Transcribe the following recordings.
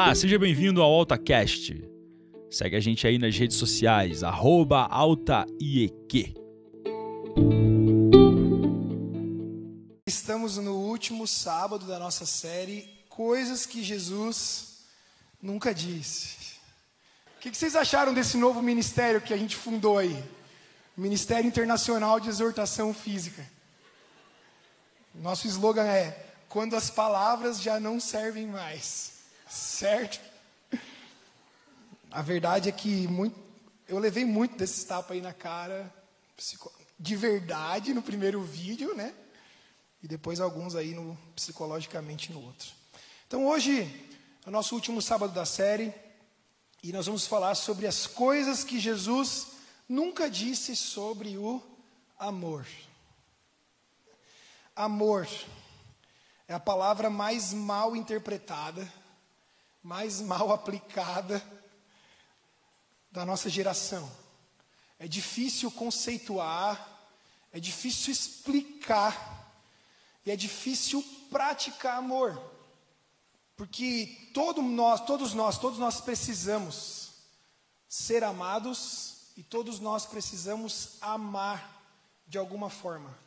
Olá, seja bem-vindo ao AltaCast. Segue a gente aí nas redes sociais, AltaIEQ. Estamos no último sábado da nossa série Coisas que Jesus Nunca Disse. O que vocês acharam desse novo ministério que a gente fundou aí? Ministério Internacional de Exortação Física. Nosso slogan é: quando as palavras já não servem mais. Certo? A verdade é que muito, eu levei muito desses tapas aí na cara, de verdade no primeiro vídeo, né? E depois alguns aí no, psicologicamente no outro. Então hoje é o nosso último sábado da série e nós vamos falar sobre as coisas que Jesus nunca disse sobre o amor. Amor é a palavra mais mal interpretada, mais mal aplicada da nossa geração. É difícil conceituar, é difícil explicar, e é difícil praticar amor. Porque todo nós, todos nós, todos nós precisamos ser amados e todos nós precisamos amar de alguma forma.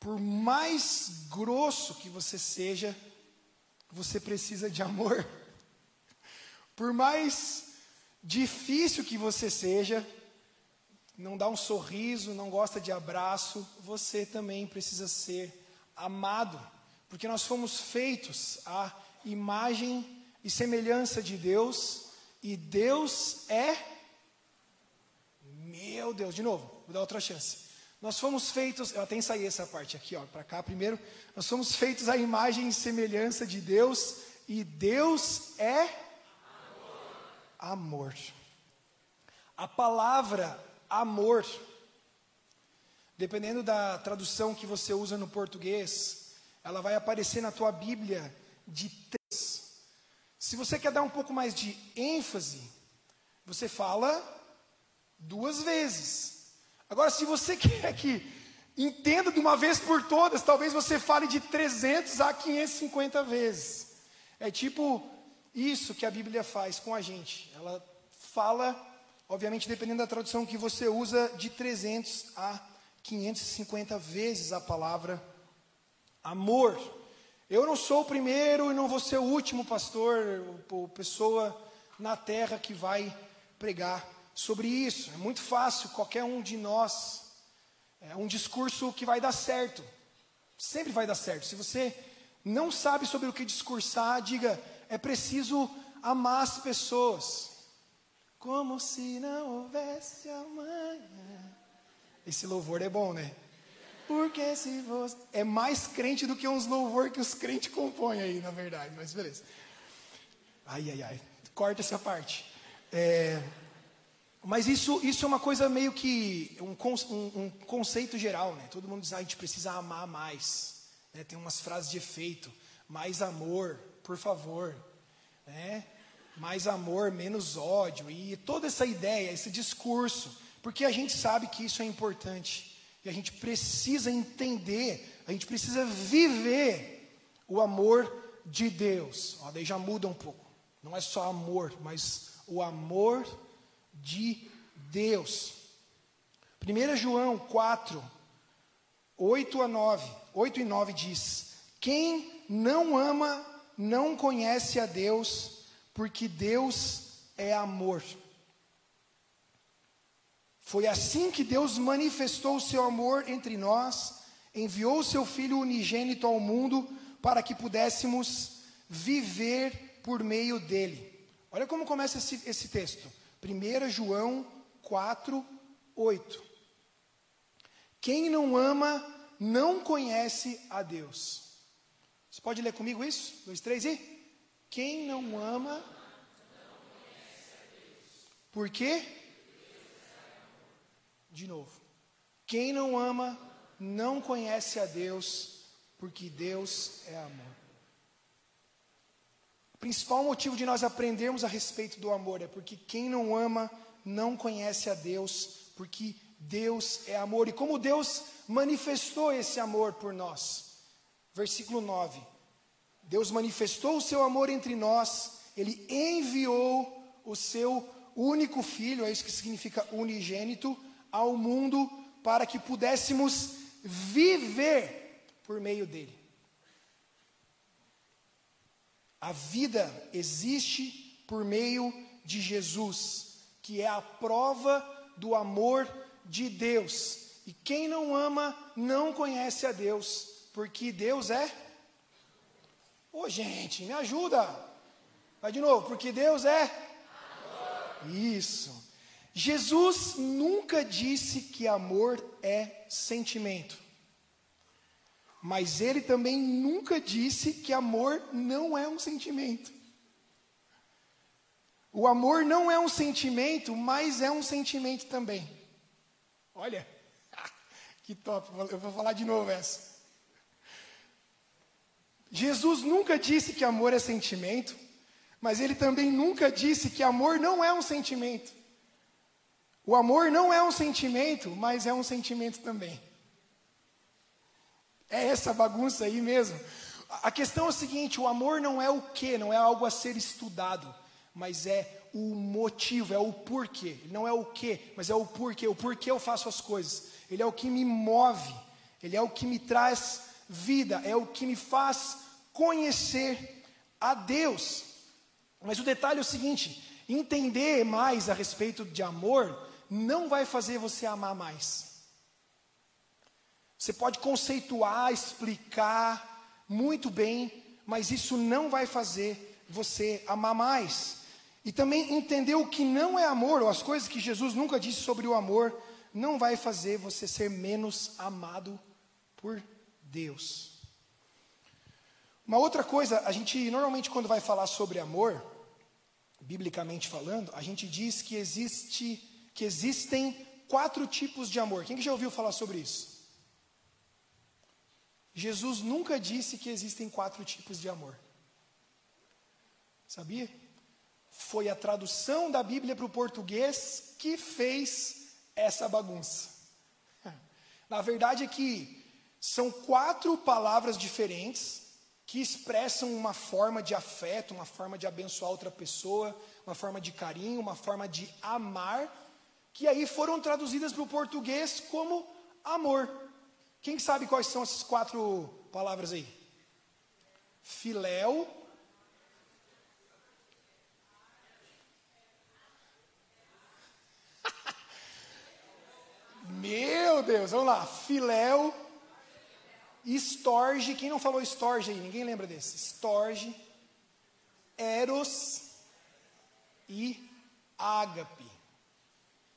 Por mais grosso que você seja, você precisa de amor. Por mais difícil que você seja, não dá um sorriso, não gosta de abraço, você também precisa ser amado, porque nós fomos feitos à imagem e semelhança de Deus, e Deus é. Meu Deus, de novo, vou dar outra chance. Nós fomos feitos, eu até ensaiei essa parte aqui, ó, para cá primeiro. Nós fomos feitos à imagem e semelhança de Deus, e Deus é amor. A palavra amor, dependendo da tradução que você usa no português, ela vai aparecer na tua Bíblia de três. Se você quer dar um pouco mais de ênfase, você fala duas vezes. Agora, se você quer que entenda de uma vez por todas, talvez você fale de 300 a 550 vezes. É tipo isso que a Bíblia faz com a gente. Ela fala, obviamente, dependendo da tradução que você usa, de 300 a 550 vezes a palavra amor. Eu não sou o primeiro e não vou ser o último pastor ou pessoa na terra que vai pregar sobre isso. É muito fácil, qualquer um de nós. É um discurso que vai dar certo. Sempre vai dar certo. Se você não sabe sobre o que discursar, diga: é preciso amar as pessoas. Como se não houvesse amanhã. Esse louvor é bom, né? Porque se você. É mais crente do que uns louvor que os crentes compõem aí, na verdade, mas beleza. Ai, ai, ai. Corta essa parte. É. Mas isso, isso é uma coisa meio que um, um, um conceito geral, né? Todo mundo diz, ah, a gente precisa amar mais. Né? Tem umas frases de efeito, mais amor, por favor, né? Mais amor, menos ódio e toda essa ideia, esse discurso, porque a gente sabe que isso é importante e a gente precisa entender, a gente precisa viver o amor de Deus. Ó, daí já muda um pouco. Não é só amor, mas o amor de Deus. 1 João 4, 8 a 9, 8 e 9 diz: Quem não ama não conhece a Deus, porque Deus é amor. Foi assim que Deus manifestou o seu amor entre nós, enviou o seu Filho unigênito ao mundo para que pudéssemos viver por meio dele. Olha como começa esse, esse texto. 1 João 4, 8. Quem não ama não conhece a Deus. Você pode ler comigo isso? Dois, três e. Quem não ama. Por quê? De novo. Quem não ama não conhece a Deus, porque Deus é amor. O principal motivo de nós aprendermos a respeito do amor é porque quem não ama não conhece a Deus, porque Deus é amor. E como Deus manifestou esse amor por nós? Versículo 9. Deus manifestou o seu amor entre nós ele enviou o seu único filho, é isso que significa unigênito, ao mundo para que pudéssemos viver por meio dele. A vida existe por meio de Jesus, que é a prova do amor de Deus. E quem não ama não conhece a Deus, porque Deus é. Ô oh, gente, me ajuda. Vai de novo, porque Deus é. Isso. Jesus nunca disse que amor é sentimento. Mas ele também nunca disse que amor não é um sentimento. O amor não é um sentimento, mas é um sentimento também. Olha, que top, eu vou falar de novo essa. Jesus nunca disse que amor é sentimento, mas ele também nunca disse que amor não é um sentimento. O amor não é um sentimento, mas é um sentimento também. É essa bagunça aí mesmo. A questão é o seguinte: o amor não é o que, não é algo a ser estudado, mas é o motivo, é o porquê. Não é o que, mas é o porquê. O porquê eu faço as coisas. Ele é o que me move, ele é o que me traz vida, é o que me faz conhecer a Deus. Mas o detalhe é o seguinte: entender mais a respeito de amor não vai fazer você amar mais. Você pode conceituar, explicar muito bem, mas isso não vai fazer você amar mais. E também entender o que não é amor, ou as coisas que Jesus nunca disse sobre o amor, não vai fazer você ser menos amado por Deus. Uma outra coisa, a gente normalmente quando vai falar sobre amor, biblicamente falando, a gente diz que existe que existem quatro tipos de amor. Quem que já ouviu falar sobre isso? Jesus nunca disse que existem quatro tipos de amor. Sabia? Foi a tradução da Bíblia para o português que fez essa bagunça. Na verdade é que são quatro palavras diferentes que expressam uma forma de afeto, uma forma de abençoar outra pessoa, uma forma de carinho, uma forma de amar, que aí foram traduzidas para o português como amor. Quem sabe quais são essas quatro palavras aí? Filéu. Meu Deus, vamos lá. Filéu Storge, quem não falou Storge aí? Ninguém lembra desse? Storge, Eros e Ágape.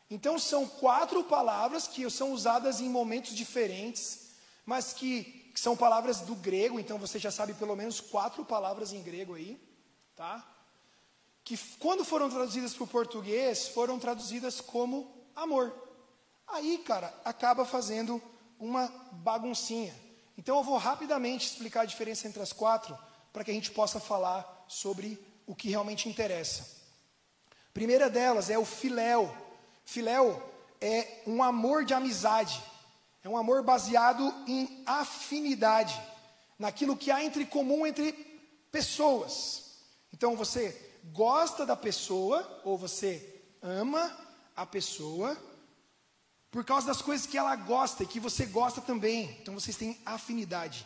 Então são quatro palavras que são usadas em momentos diferentes, mas que, que são palavras do grego, então você já sabe pelo menos quatro palavras em grego aí, tá? Que quando foram traduzidas para o português, foram traduzidas como amor. Aí, cara, acaba fazendo uma baguncinha. Então eu vou rapidamente explicar a diferença entre as quatro, para que a gente possa falar sobre o que realmente interessa. A primeira delas é o filéu. Filéu é um amor de amizade, é um amor baseado em afinidade, naquilo que há entre comum entre pessoas. Então você gosta da pessoa, ou você ama a pessoa, por causa das coisas que ela gosta e que você gosta também. Então vocês têm afinidade.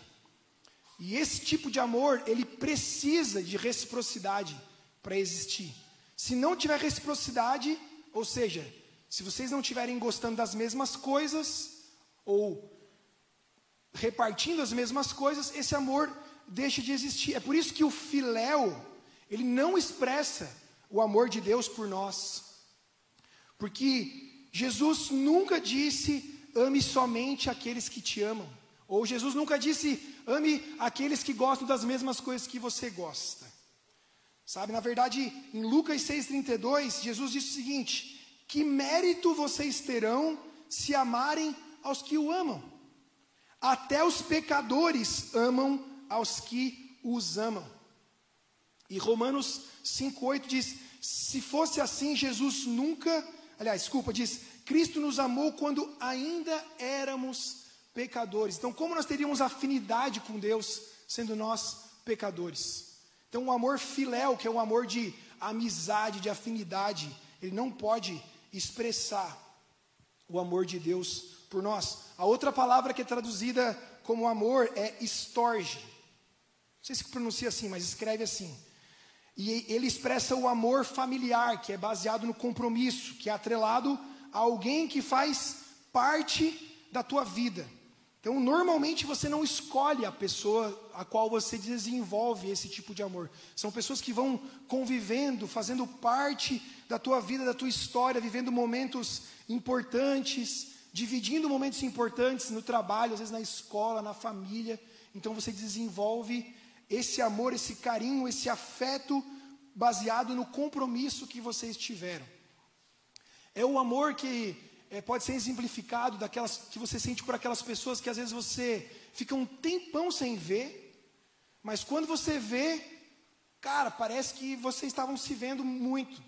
E esse tipo de amor, ele precisa de reciprocidade para existir. Se não tiver reciprocidade, ou seja, se vocês não estiverem gostando das mesmas coisas ou repartindo as mesmas coisas, esse amor deixa de existir. É por isso que o filéu, ele não expressa o amor de Deus por nós. Porque Jesus nunca disse ame somente aqueles que te amam. Ou Jesus nunca disse ame aqueles que gostam das mesmas coisas que você gosta. Sabe, na verdade, em Lucas 6,32, Jesus disse o seguinte: Que mérito vocês terão se amarem aos que o amam? Até os pecadores amam aos que os amam. E Romanos 5,8 diz: Se fosse assim, Jesus nunca aliás, desculpa, diz: Cristo nos amou quando ainda éramos pecadores. Então, como nós teríamos afinidade com Deus, sendo nós pecadores? Então, o amor filéu, que é o amor de amizade, de afinidade, ele não pode expressar o amor de Deus por nós. A outra palavra que é traduzida como amor é estorge. Não sei se pronuncia assim, mas escreve assim. E ele expressa o amor familiar, que é baseado no compromisso, que é atrelado a alguém que faz parte da tua vida. Então, normalmente você não escolhe a pessoa a qual você desenvolve esse tipo de amor. São pessoas que vão convivendo, fazendo parte da tua vida, da tua história, vivendo momentos importantes, dividindo momentos importantes no trabalho, às vezes na escola, na família. Então você desenvolve esse amor, esse carinho, esse afeto baseado no compromisso que vocês tiveram. É o amor que é, pode ser exemplificado daquelas que você sente por aquelas pessoas que às vezes você fica um tempão sem ver, mas quando você vê, cara, parece que vocês estavam se vendo muito,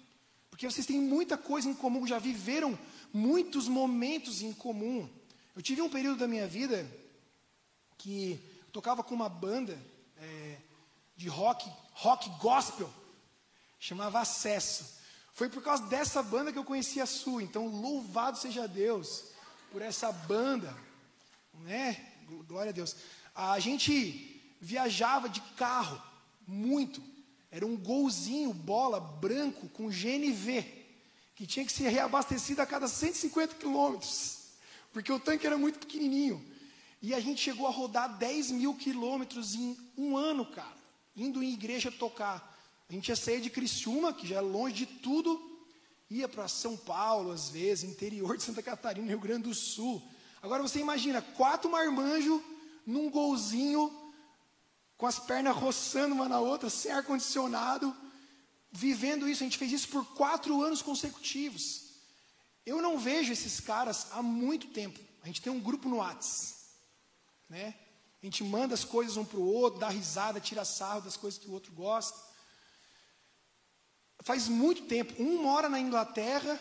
porque vocês têm muita coisa em comum, já viveram muitos momentos em comum. Eu tive um período da minha vida que tocava com uma banda de rock, rock gospel, chamava Acesso. Foi por causa dessa banda que eu conheci a sua. Então, louvado seja Deus por essa banda, né? Glória a Deus. A gente viajava de carro muito. Era um golzinho bola branco com GNV, que tinha que ser reabastecido a cada 150 quilômetros, porque o tanque era muito pequenininho. E a gente chegou a rodar 10 mil quilômetros em um ano, cara, indo em igreja tocar. A gente ia sair de Criciúma, que já é longe de tudo, ia para São Paulo, às vezes, interior de Santa Catarina, Rio Grande do Sul. Agora você imagina, quatro marmanjos num golzinho, com as pernas roçando uma na outra, sem ar-condicionado, vivendo isso. A gente fez isso por quatro anos consecutivos. Eu não vejo esses caras há muito tempo. A gente tem um grupo no Whats, né? A gente manda as coisas um para o outro, dá risada, tira sarro das coisas que o outro gosta faz muito tempo. Um mora na Inglaterra,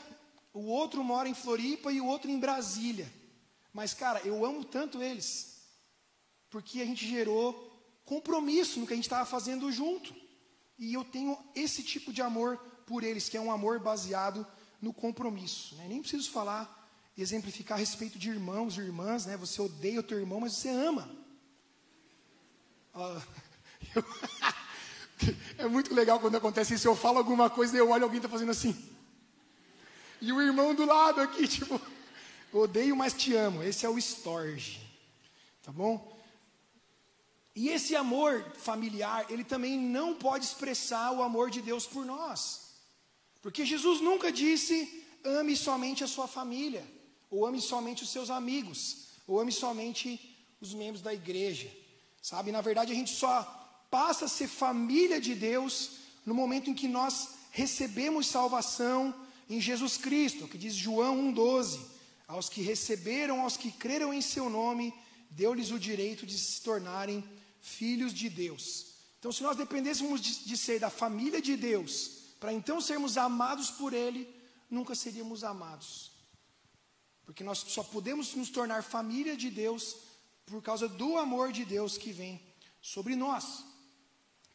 o outro mora em Floripa e o outro em Brasília. Mas, cara, eu amo tanto eles, porque a gente gerou compromisso no que a gente estava fazendo junto. E eu tenho esse tipo de amor por eles, que é um amor baseado no compromisso. Né? Nem preciso falar, exemplificar a respeito de irmãos e irmãs, né? Você odeia o teu irmão, mas você ama. Eu É muito legal quando acontece isso. Eu falo alguma coisa e eu olho alguém está fazendo assim. E o irmão do lado aqui, tipo, odeio, mas te amo. Esse é o Storge. Tá bom? E esse amor familiar, ele também não pode expressar o amor de Deus por nós. Porque Jesus nunca disse: ame somente a sua família, ou ame somente os seus amigos, ou ame somente os membros da igreja. Sabe? Na verdade, a gente só passa a ser família de Deus no momento em que nós recebemos salvação em Jesus Cristo, que diz João 1,12: aos que receberam, aos que creram em seu nome, deu-lhes o direito de se tornarem filhos de Deus. Então, se nós dependêssemos de, de ser da família de Deus, para então sermos amados por Ele, nunca seríamos amados. Porque nós só podemos nos tornar família de Deus por causa do amor de Deus que vem sobre nós.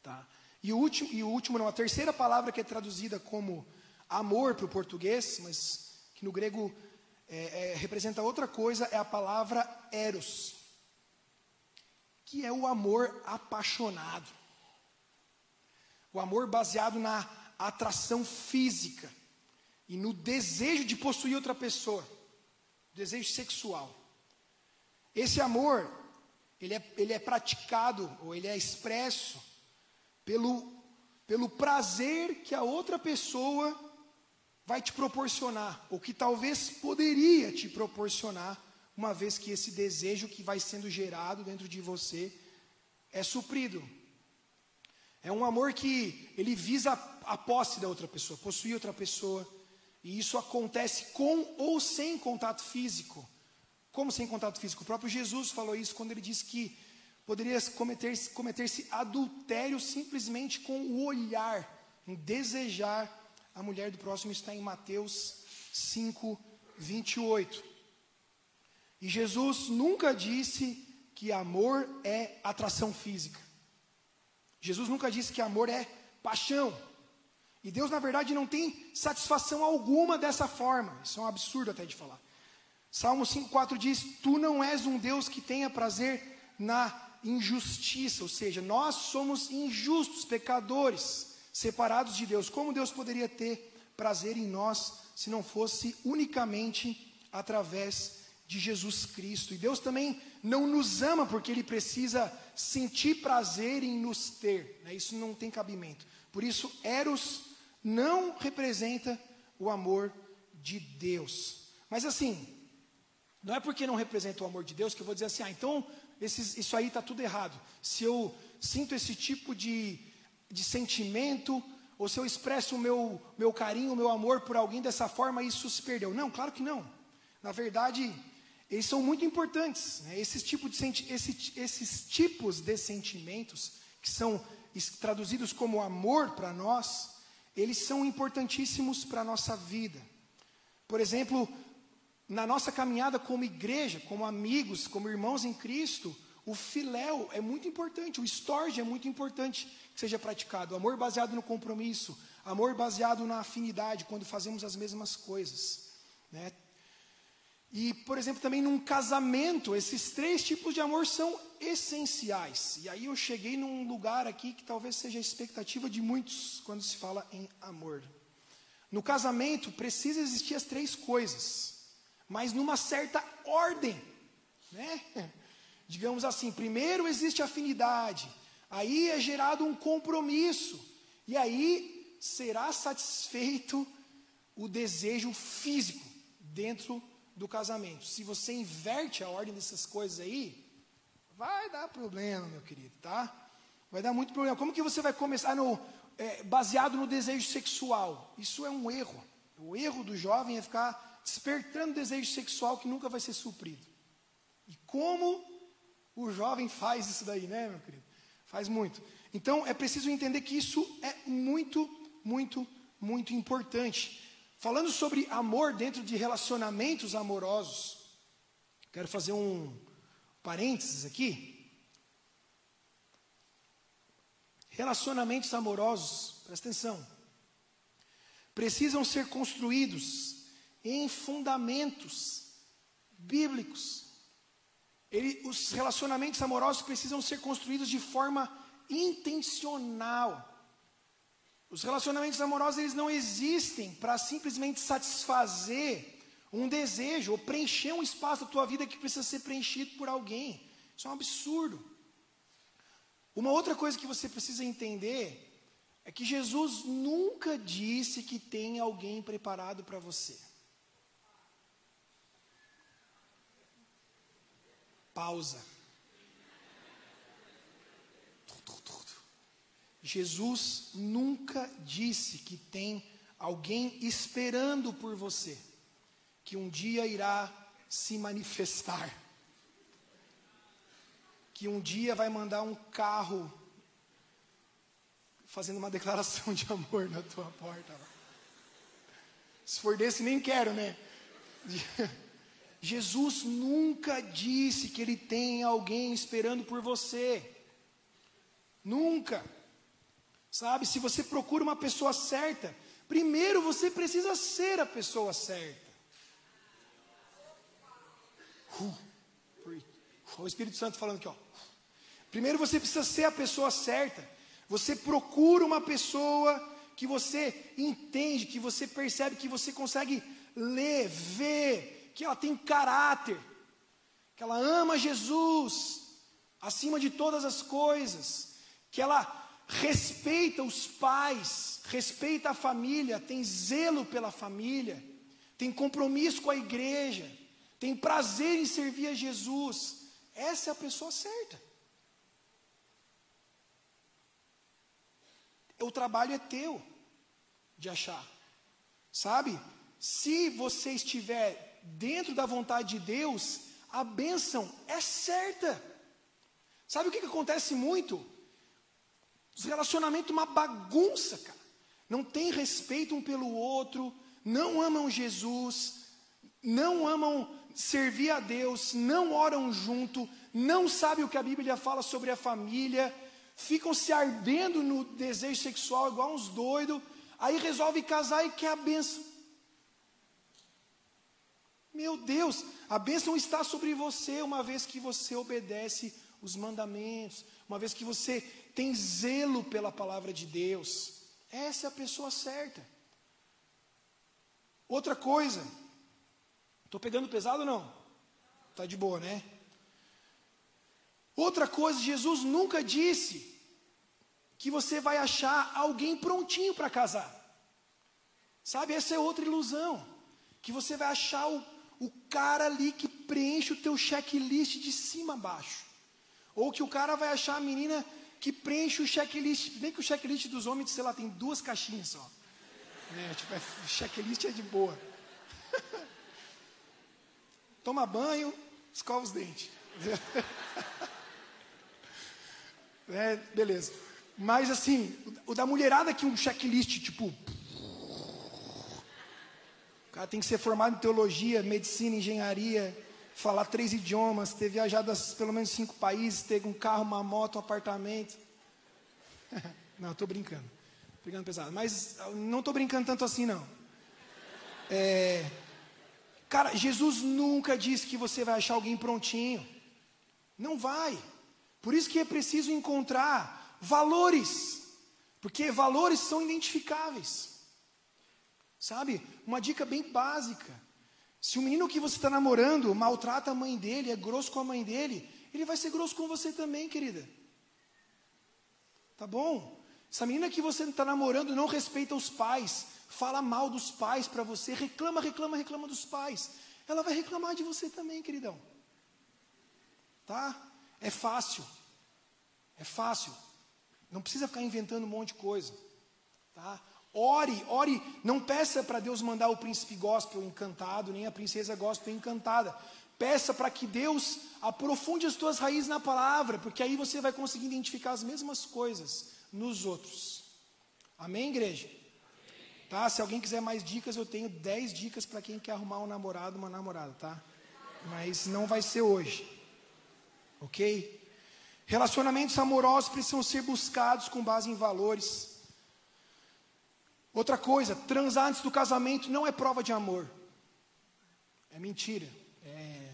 Tá? E o último, e o último não, a terceira palavra que é traduzida como amor para o português, mas que no grego é, é, representa outra coisa, é a palavra eros, que é o amor apaixonado. O amor baseado na atração física e no desejo de possuir outra pessoa, desejo sexual. Esse amor, ele é, ele é praticado ou ele é expresso pelo, pelo prazer que a outra pessoa vai te proporcionar, ou que talvez poderia te proporcionar, uma vez que esse desejo que vai sendo gerado dentro de você é suprido. É um amor que ele visa a, posse da outra pessoa, possuir outra pessoa, e isso acontece com ou sem contato físico. Como sem contato físico? O próprio Jesus falou isso quando ele disse que poderia cometer-se cometer adultério simplesmente com o olhar, em desejar a mulher do próximo, está em Mateus 5, 28. E Jesus nunca disse que amor é atração física. Jesus nunca disse que amor é paixão. E Deus, na verdade, não tem satisfação alguma dessa forma. Isso é um absurdo até de falar. Salmo 5,4 diz: Tu não és um Deus que tenha prazer na injustiça, ou seja, nós somos injustos, pecadores, separados de Deus. Como Deus poderia ter prazer em nós se não fosse unicamente através de Jesus Cristo? E Deus também não nos ama porque Ele precisa sentir prazer em nos ter, né? isso não tem cabimento. Por isso, Eros não representa o amor de Deus. Mas assim, não é porque não representa o amor de Deus que eu vou dizer assim, ah, então esses, isso aí está tudo errado. Se eu sinto esse tipo de, de sentimento, ou se eu expresso o meu, meu carinho, o meu amor por alguém dessa forma, isso se perdeu. Não, claro que não. Na verdade, eles são muito importantes. Né? Esses, tipos de esse, esses tipos de sentimentos, que são traduzidos como amor para nós, eles são importantíssimos para a nossa vida. Por exemplo, na nossa caminhada como igreja, como amigos, como irmãos em Cristo, o filéu é muito importante, o storge é muito importante que seja praticado. Amor baseado no compromisso, amor baseado na afinidade, quando fazemos as mesmas coisas. Né? E, por exemplo, também num casamento, esses três tipos de amor são essenciais. E aí eu cheguei num lugar aqui que talvez seja a expectativa de muitos quando se fala em amor. No casamento precisa existir as três coisas mas numa certa ordem, né? Digamos assim, primeiro existe afinidade, aí é gerado um compromisso, e aí será satisfeito o desejo físico dentro do casamento. Se você inverte a ordem dessas coisas aí, vai dar problema, meu querido, tá? Vai dar muito problema. Como que você vai começar no, é, baseado no desejo sexual? Isso é um erro. O erro do jovem é ficar despertando desejo sexual que nunca vai ser suprido. E como o jovem faz isso daí, né, meu querido? Faz muito. Então é preciso entender que isso é muito, muito, muito importante. Falando sobre amor dentro de relacionamentos amorosos, quero fazer um parênteses aqui. Relacionamentos amorosos, presta atenção, precisam ser construídos em fundamentos bíblicos. Ele, os relacionamentos amorosos precisam ser construídos de forma intencional. Os relacionamentos amorosos eles não existem para simplesmente satisfazer um desejo ou preencher um espaço da tua vida que precisa ser preenchido por alguém. Isso é um absurdo. Uma outra coisa que você precisa entender é que Jesus nunca disse que tem alguém preparado para você. Pausa. Jesus nunca disse que tem alguém esperando por você, que um dia irá se manifestar, que um dia vai mandar um carro fazendo uma declaração de amor na tua porta. Se for desse, nem quero, né? Jesus nunca disse que Ele tem alguém esperando por você. Nunca. Sabe, se você procura uma pessoa certa, primeiro você precisa ser a pessoa certa. Uh, o Espírito Santo falando aqui, ó. Primeiro você precisa ser a pessoa certa. Você procura uma pessoa que você entende, que você percebe, que você consegue ler, ver, que ela tem caráter, que ela ama Jesus acima de todas as coisas, que ela respeita os pais, respeita a família, tem zelo pela família, tem compromisso com a igreja, tem prazer em servir a Jesus. Essa é a pessoa certa. O trabalho é teu de achar, sabe? Se você estiver dentro da vontade de Deus, a bênção é certa. Sabe o que, que acontece muito? Os relacionamentos uma bagunça, cara. Não tem respeito um pelo outro, não amam Jesus, não amam servir a Deus, não oram junto, não sabem o que a Bíblia fala sobre a família, ficam se ardendo no desejo sexual igual uns doidos, aí resolve casar e quer a benção. Meu Deus, a bênção está sobre você uma vez que você obedece os mandamentos, uma vez que você tem zelo pela palavra de Deus. Essa é a pessoa certa. Outra coisa, estou pegando pesado ou não? Está de boa, né? Outra coisa, Jesus nunca disse que você vai achar alguém prontinho para casar. Sabe, essa é outra ilusão. Que você vai achar o, o cara ali que preenche o teu checklist de cima a baixo. Ou que o cara vai achar a menina que preenche o checklist. Nem que o checklist dos homens, sei lá, tem duas caixinhas só. É, tipo, é, checklist é de boa. Toma banho, escova os dentes. é, beleza. Mas assim, o da mulherada que um checklist, tipo. Cara tem que ser formado em teologia, medicina, engenharia, falar três idiomas, ter viajado a pelo menos cinco países, ter um carro, uma moto, um apartamento. não, estou brincando. Brincando pesado. Mas não estou brincando tanto assim, não. É, cara, Jesus nunca disse que você vai achar alguém prontinho. Não vai. Por isso que é preciso encontrar valores. Porque valores são identificáveis. Sabe? Uma dica bem básica. Se o menino que você está namorando maltrata a mãe dele, é grosso com a mãe dele, ele vai ser grosso com você também, querida. Tá bom? Se a menina que você está namorando não respeita os pais, fala mal dos pais para você, reclama, reclama, reclama dos pais, ela vai reclamar de você também, queridão. Tá? É fácil. É fácil. Não precisa ficar inventando um monte de coisa. Tá? Ore, ore, não peça para Deus mandar o príncipe gospel encantado, nem a princesa gospel encantada. Peça para que Deus aprofunde as tuas raízes na palavra, porque aí você vai conseguir identificar as mesmas coisas nos outros. Amém, igreja? Tá? Se alguém quiser mais dicas, eu tenho 10 dicas para quem quer arrumar um namorado, uma namorada, tá? Mas não vai ser hoje. OK? Relacionamentos amorosos precisam ser buscados com base em valores. Outra coisa, transar antes do casamento não é prova de amor. É mentira. É...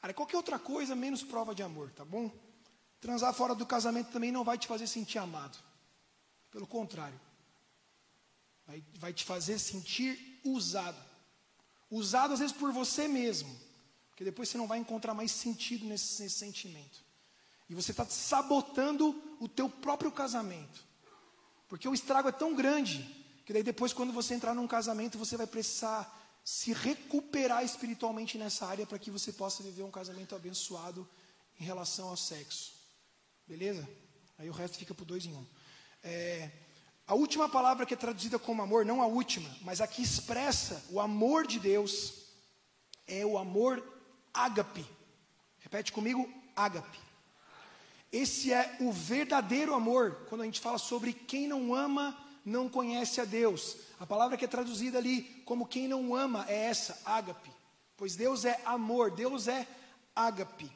Cara, qualquer outra coisa menos prova de amor, tá bom? Transar fora do casamento também não vai te fazer sentir amado. Pelo contrário. Vai, vai te fazer sentir usado. Usado às vezes por você mesmo. Porque depois você não vai encontrar mais sentido nesse, nesse sentimento. E você está sabotando o teu próprio casamento. Porque o estrago é tão grande que daí depois quando você entrar num casamento você vai precisar se recuperar espiritualmente nessa área para que você possa viver um casamento abençoado em relação ao sexo. Beleza? Aí o resto fica por dois em um. É, a última palavra que é traduzida como amor, não a última, mas a que expressa o amor de Deus, é o amor ágape. Repete comigo, ágape. Esse é o verdadeiro amor, quando a gente fala sobre quem não ama, não conhece a Deus. A palavra que é traduzida ali como quem não ama é essa, ágape. Pois Deus é amor, Deus é ágape.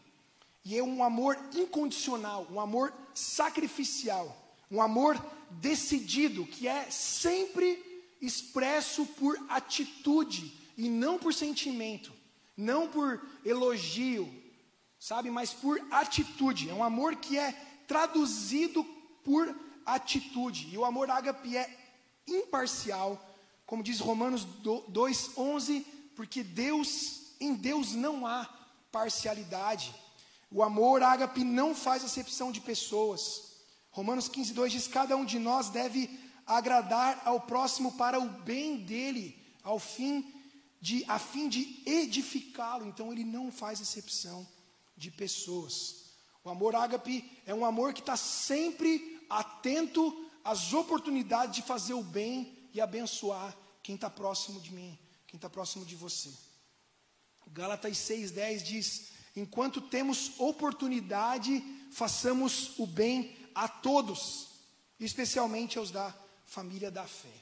E é um amor incondicional, um amor sacrificial, um amor decidido, que é sempre expresso por atitude e não por sentimento, não por elogio, sabe? Mas por atitude. É um amor que é traduzido por atitude. E o amor ágape é imparcial, como diz Romanos 2:11, porque Deus, em Deus não há parcialidade. O amor ágape não faz acepção de pessoas. Romanos 15:2 diz: cada um de nós deve agradar ao próximo para o bem dele, ao fim de a fim de edificá-lo. Então ele não faz exceção de pessoas. O amor ágape é um amor que está sempre atento às oportunidades de fazer o bem e abençoar quem está próximo de mim, quem está próximo de você. Gálatas 6,10 diz: Enquanto temos oportunidade, façamos o bem a todos, especialmente aos da família da fé.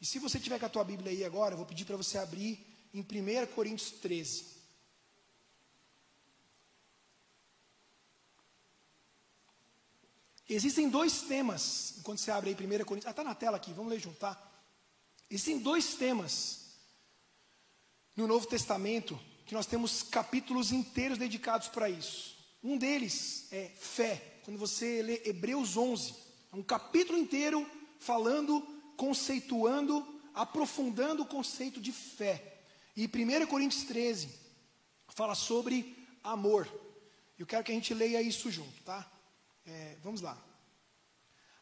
E se você tiver com a tua Bíblia aí agora, eu vou pedir para você abrir em 1 Coríntios 13. Existem dois temas, enquanto você abre aí 1 Coríntios, ah, está na tela aqui, vamos ler junto, tá? Existem dois temas no Novo Testamento que nós temos capítulos inteiros dedicados para isso. Um deles é fé, quando você lê Hebreus 11, é um capítulo inteiro falando, conceituando, aprofundando o conceito de fé. E 1 Coríntios 13 fala sobre amor. Eu quero que a gente leia isso junto, tá? É, vamos lá.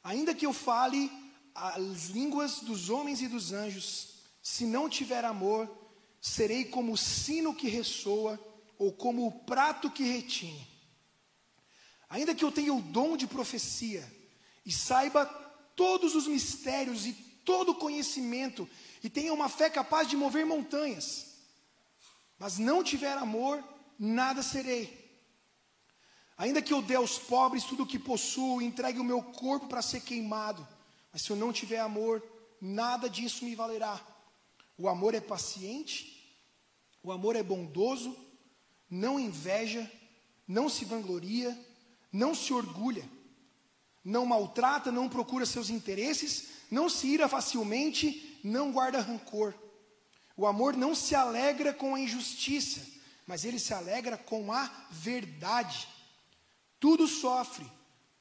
Ainda que eu fale as línguas dos homens e dos anjos, se não tiver amor, serei como o sino que ressoa ou como o prato que retine. Ainda que eu tenha o dom de profecia e saiba todos os mistérios e todo o conhecimento e tenha uma fé capaz de mover montanhas, mas não tiver amor, nada serei. Ainda que eu dê aos pobres tudo o que possuo, entregue o meu corpo para ser queimado, mas se eu não tiver amor, nada disso me valerá. O amor é paciente, o amor é bondoso, não inveja, não se vangloria, não se orgulha, não maltrata, não procura seus interesses, não se ira facilmente, não guarda rancor. O amor não se alegra com a injustiça, mas ele se alegra com a verdade. Tudo sofre,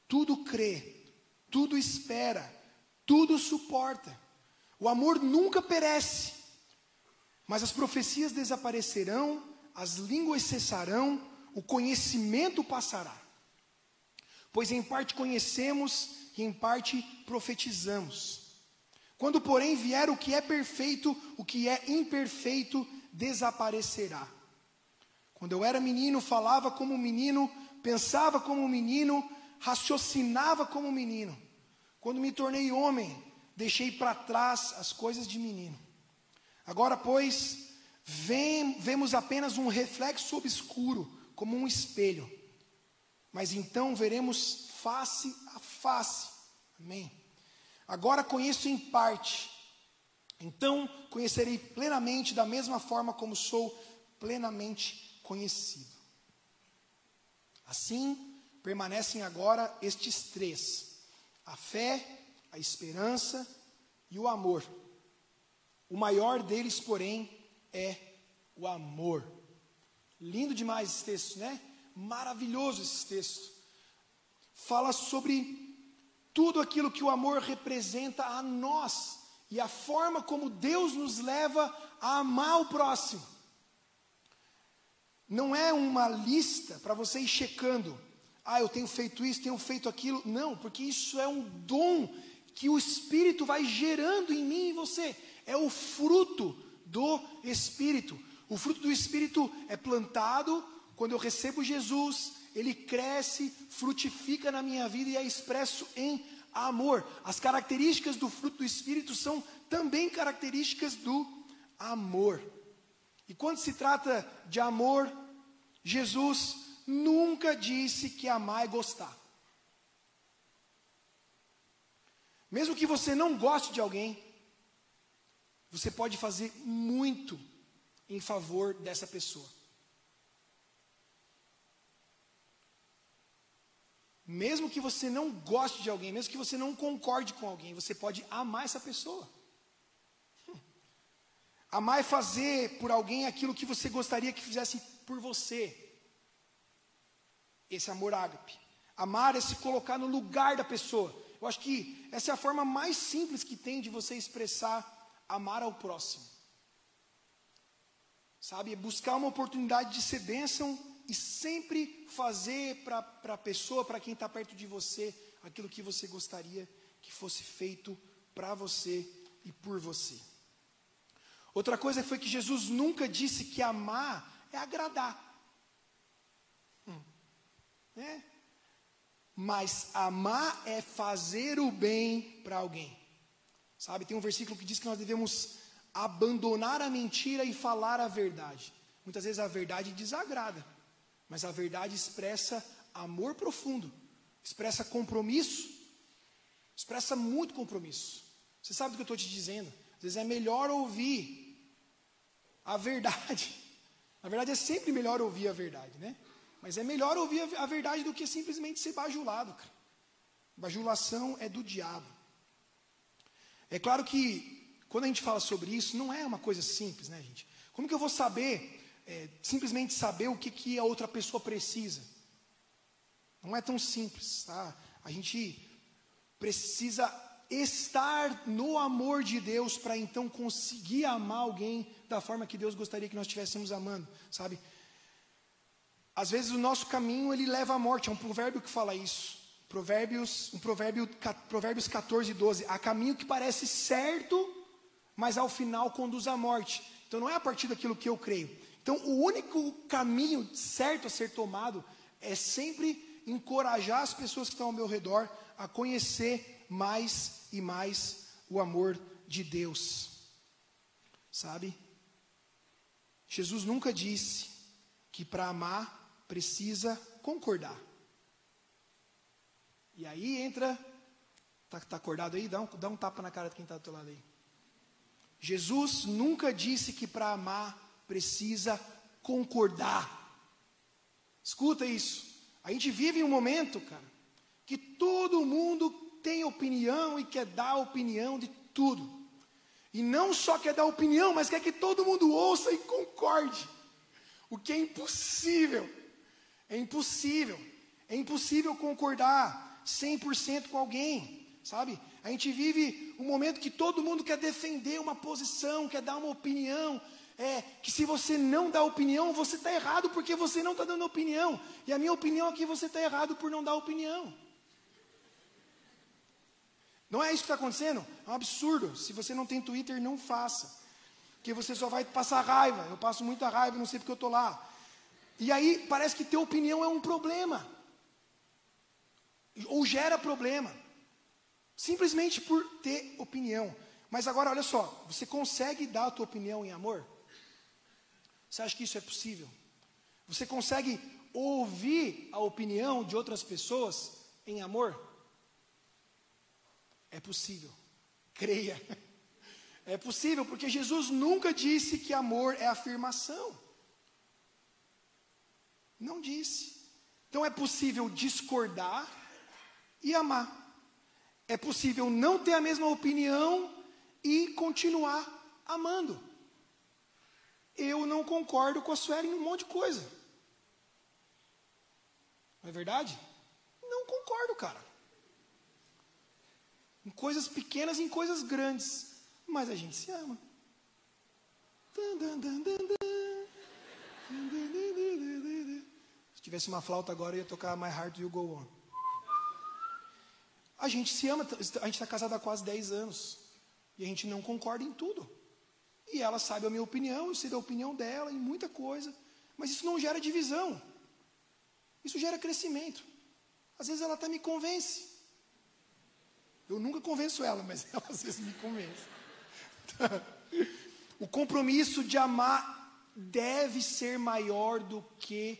tudo crê, tudo espera, tudo suporta. O amor nunca perece, mas as profecias desaparecerão, as línguas cessarão, o conhecimento passará. Pois em parte conhecemos e em parte profetizamos. Quando, porém, vier o que é perfeito, o que é imperfeito desaparecerá. Quando eu era menino, falava como menino, pensava como menino, raciocinava como menino. Quando me tornei homem, deixei para trás as coisas de menino. Agora, pois, vem, vemos apenas um reflexo obscuro, como um espelho. Mas então veremos face a face. Amém. Agora conheço em parte. Então conhecerei plenamente da mesma forma como sou plenamente conhecido. Assim, permanecem agora estes três: a fé, a esperança e o amor. O maior deles, porém, é o amor. Lindo demais esse texto, né? Maravilhoso esse texto. Fala sobre tudo aquilo que o amor representa a nós e a forma como Deus nos leva a amar o próximo. Não é uma lista para você ir checando. Ah, eu tenho feito isso, tenho feito aquilo. Não, porque isso é um dom que o Espírito vai gerando em mim e você. É o fruto do Espírito. O fruto do Espírito é plantado quando eu recebo Jesus, ele cresce, frutifica na minha vida e é expresso em amor. As características do fruto do Espírito são também características do amor. E quando se trata de amor, Jesus nunca disse que amar é gostar. Mesmo que você não goste de alguém, você pode fazer muito em favor dessa pessoa. Mesmo que você não goste de alguém, mesmo que você não concorde com alguém, você pode amar essa pessoa. Amar é fazer por alguém aquilo que você gostaria que fizesse por você. Esse amor ágape. Amar é se colocar no lugar da pessoa. Eu acho que essa é a forma mais simples que tem de você expressar amar ao próximo. Sabe? É buscar uma oportunidade de ser bênção e sempre fazer para a pessoa, para quem está perto de você, aquilo que você gostaria que fosse feito para você e por você. Outra coisa foi que Jesus nunca disse que amar é agradar. Hum. É. Mas amar é fazer o bem para alguém. Sabe, tem um versículo que diz que nós devemos abandonar a mentira e falar a verdade. Muitas vezes a verdade desagrada, mas a verdade expressa amor profundo, expressa compromisso, expressa muito compromisso. Você sabe do que eu estou te dizendo? Às vezes é melhor ouvir a verdade. Na verdade, é sempre melhor ouvir a verdade, né? Mas é melhor ouvir a verdade do que simplesmente ser bajulado, cara. Bajulação é do diabo. É claro que quando a gente fala sobre isso, não é uma coisa simples, né, gente? Como que eu vou saber, é, simplesmente saber o que, que a outra pessoa precisa? Não é tão simples, tá? A gente precisa estar no amor de Deus para então conseguir amar alguém da forma que Deus gostaria que nós estivéssemos amando, sabe? Às vezes o nosso caminho ele leva à morte, é um provérbio que fala isso. Provérbios, um provérbio, Provérbios 14, 12. Há caminho que parece certo, mas ao final conduz à morte. Então não é a partir daquilo que eu creio. Então o único caminho certo a ser tomado é sempre encorajar as pessoas que estão ao meu redor a conhecer mais e mais o amor de Deus. Sabe? Jesus nunca disse que para amar precisa concordar. E aí entra, tá, tá acordado aí? Dá um, dá um tapa na cara de quem está do teu lado aí. Jesus nunca disse que para amar precisa concordar. Escuta isso. A gente vive um momento, cara, que todo mundo tem opinião e quer dar opinião de tudo. E não só quer dar opinião, mas quer que todo mundo ouça e concorde. O que é impossível. É impossível. É impossível concordar. 100% com alguém, sabe? A gente vive um momento que todo mundo quer defender uma posição, quer dar uma opinião. É que se você não dá opinião, você está errado porque você não está dando opinião. E a minha opinião aqui, você está errado por não dar opinião. Não é isso que está acontecendo? É um absurdo. Se você não tem Twitter, não faça. Porque você só vai passar raiva. Eu passo muita raiva, não sei porque eu estou lá. E aí parece que ter opinião é um problema ou gera problema, simplesmente por ter opinião. Mas agora, olha só, você consegue dar a tua opinião em amor? Você acha que isso é possível? Você consegue ouvir a opinião de outras pessoas em amor? É possível. Creia. É possível, porque Jesus nunca disse que amor é afirmação. Não disse. Então é possível discordar e amar. É possível não ter a mesma opinião e continuar amando. Eu não concordo com a Sueli em um monte de coisa. Não é verdade? Não concordo, cara. Em coisas pequenas e em coisas grandes. Mas a gente se ama. Se tivesse uma flauta agora, eu ia tocar My Heart Will Go On. A gente se ama, a gente está casado há quase 10 anos. E a gente não concorda em tudo. E ela sabe a minha opinião, eu sei da opinião dela em muita coisa. Mas isso não gera divisão. Isso gera crescimento. Às vezes ela até me convence. Eu nunca convenço ela, mas ela às vezes me convence. o compromisso de amar deve ser maior do que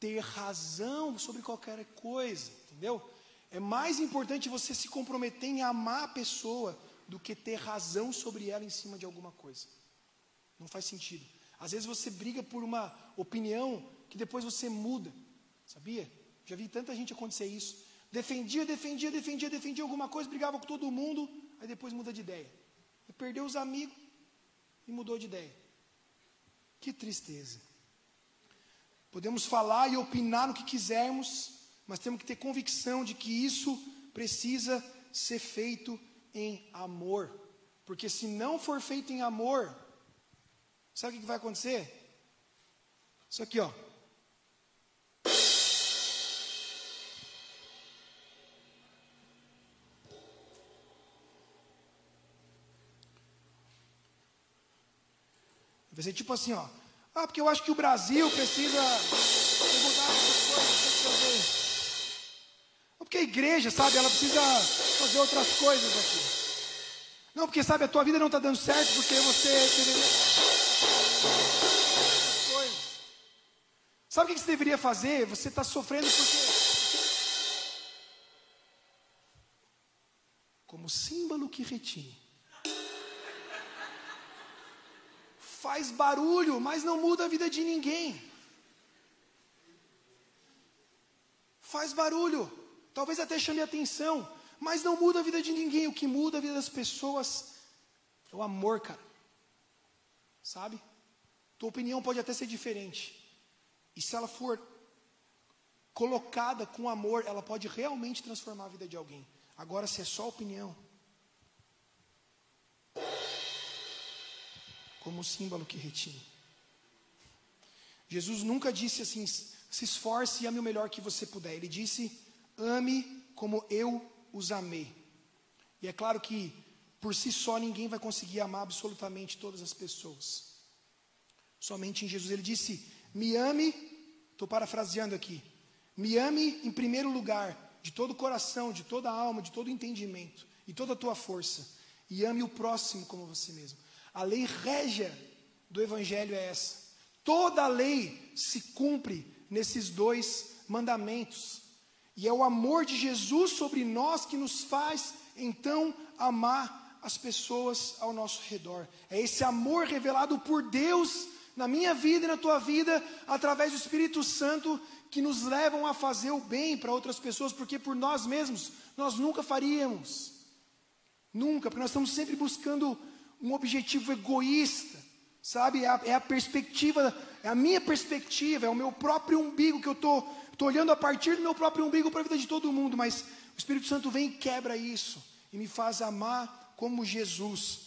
ter razão sobre qualquer coisa, entendeu? É mais importante você se comprometer em amar a pessoa do que ter razão sobre ela em cima de alguma coisa. Não faz sentido. Às vezes você briga por uma opinião que depois você muda. Sabia? Já vi tanta gente acontecer isso. Defendia, defendia, defendia, defendia alguma coisa, brigava com todo mundo, aí depois muda de ideia. E perdeu os amigos e mudou de ideia. Que tristeza. Podemos falar e opinar no que quisermos, mas temos que ter convicção de que isso precisa ser feito em amor. Porque se não for feito em amor, sabe o que vai acontecer? Isso aqui, ó. Vai ser tipo assim, ó. Ah, porque eu acho que o Brasil precisa mudar essas coisas, porque a igreja, sabe, ela precisa fazer outras coisas aqui. Não, porque sabe, a tua vida não está dando certo porque você. Sabe o que você deveria fazer? Você está sofrendo porque. Como símbolo que retine. Faz barulho, mas não muda a vida de ninguém. Faz barulho talvez até chame atenção, mas não muda a vida de ninguém. O que muda a vida das pessoas é o amor, cara. Sabe? Tua opinião pode até ser diferente. E se ela for colocada com amor, ela pode realmente transformar a vida de alguém. Agora, se é só opinião, como símbolo que retine. Jesus nunca disse assim: se esforce e ame o melhor que você puder. Ele disse: ame como eu os amei. E é claro que por si só ninguém vai conseguir amar absolutamente todas as pessoas. Somente em Jesus. Ele disse: me ame, estou parafraseando aqui, me ame em primeiro lugar, de todo o coração, de toda a alma, de todo o entendimento e toda a tua força. E ame o próximo como você mesmo. A lei régia do Evangelho é essa. Toda a lei se cumpre nesses dois mandamentos. E é o amor de Jesus sobre nós que nos faz, então, amar as pessoas ao nosso redor. É esse amor revelado por Deus na minha vida e na tua vida, através do Espírito Santo, que nos levam a fazer o bem para outras pessoas, porque por nós mesmos nós nunca faríamos. Nunca, porque nós estamos sempre buscando um objetivo egoísta, sabe? É a, é a perspectiva, é a minha perspectiva, é o meu próprio umbigo que eu estou olhando a partir do meu próprio umbigo para a vida de todo mundo, mas o Espírito Santo vem e quebra isso e me faz amar como Jesus.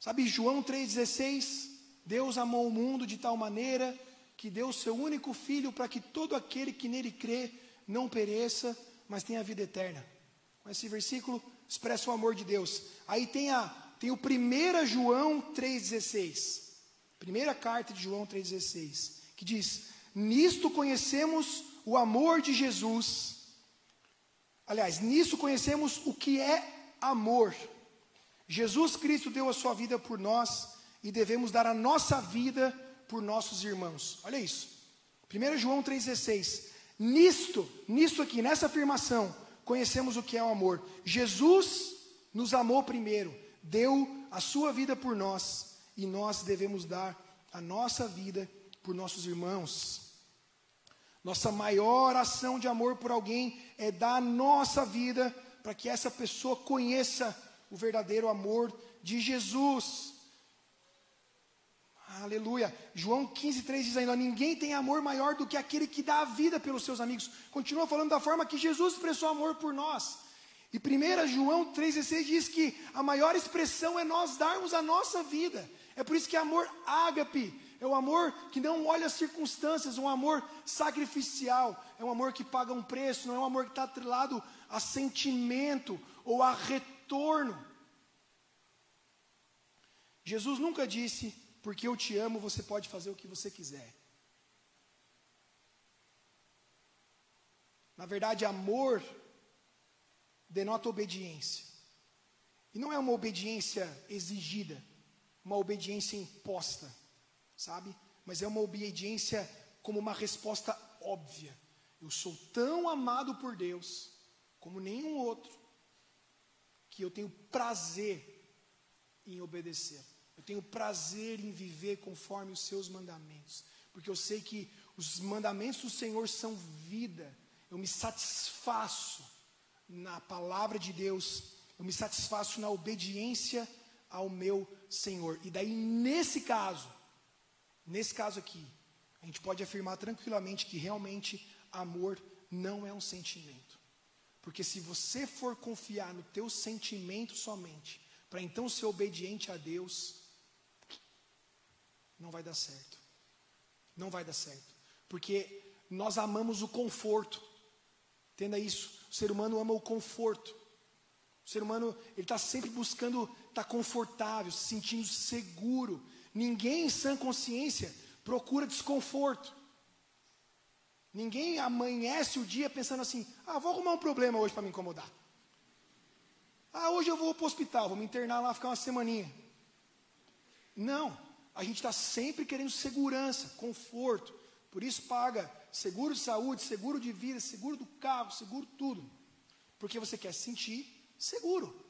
Sabe, João 3,16, Deus amou o mundo de tal maneira que deu o seu único filho para que todo aquele que nele crê não pereça, mas tenha vida eterna. Com esse versículo expressa o amor de Deus. Aí tem, a, tem o 1 João 3,16. Primeira carta de João 3,16. Que diz: Nisto conhecemos o amor de Jesus. Aliás, nisso conhecemos o que é amor. Jesus Cristo deu a sua vida por nós e devemos dar a nossa vida por nossos irmãos. Olha isso. 1 João 3,16. Nisto, nisto aqui, nessa afirmação, conhecemos o que é o amor. Jesus nos amou primeiro, deu a sua vida por nós, e nós devemos dar a nossa vida por nossos irmãos. Nossa maior ação de amor por alguém é dar a nossa vida para que essa pessoa conheça o verdadeiro amor de Jesus. Aleluia. João 15, 3 diz ainda: Ninguém tem amor maior do que aquele que dá a vida pelos seus amigos. Continua falando da forma que Jesus expressou amor por nós. E 1 João 3,16 diz que a maior expressão é nós darmos a nossa vida. É por isso que amor ágape é o amor que não olha as circunstâncias, um amor sacrificial, é um amor que paga um preço, não é um amor que está atrelado a sentimento ou a retorno. Jesus nunca disse porque eu te amo, você pode fazer o que você quiser. Na verdade, amor denota obediência. E não é uma obediência exigida, uma obediência imposta, sabe? Mas é uma obediência como uma resposta óbvia. Eu sou tão amado por Deus como nenhum outro, que eu tenho prazer em obedecer. Tenho prazer em viver conforme os seus mandamentos, porque eu sei que os mandamentos do Senhor são vida. Eu me satisfaço na palavra de Deus, eu me satisfaço na obediência ao meu Senhor. E daí, nesse caso, nesse caso aqui, a gente pode afirmar tranquilamente que realmente amor não é um sentimento. Porque se você for confiar no teu sentimento somente, para então ser obediente a Deus, não vai dar certo. Não vai dar certo. Porque nós amamos o conforto. Entenda isso. O ser humano ama o conforto. O ser humano, ele está sempre buscando estar tá confortável, se sentindo seguro. Ninguém em sã consciência procura desconforto. Ninguém amanhece o dia pensando assim: ah, vou arrumar um problema hoje para me incomodar. Ah, hoje eu vou para o hospital, vou me internar lá, ficar uma semaninha. Não. A gente está sempre querendo segurança, conforto. Por isso paga seguro de saúde, seguro de vida, seguro do carro, seguro tudo. Porque você quer se sentir seguro.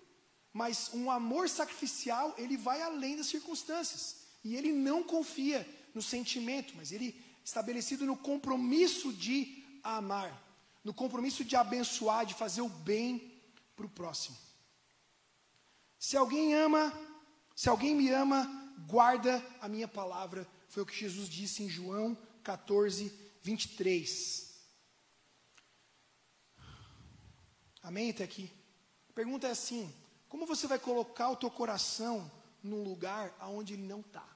Mas um amor sacrificial, ele vai além das circunstâncias. E ele não confia no sentimento, mas ele estabelecido no compromisso de amar. no compromisso de abençoar, de fazer o bem para o próximo. Se alguém ama, se alguém me ama, guarda a minha palavra. Foi o que Jesus disse em João 14, 23. Amém até aqui? A pergunta é assim: como você vai colocar o teu coração num lugar aonde ele não está?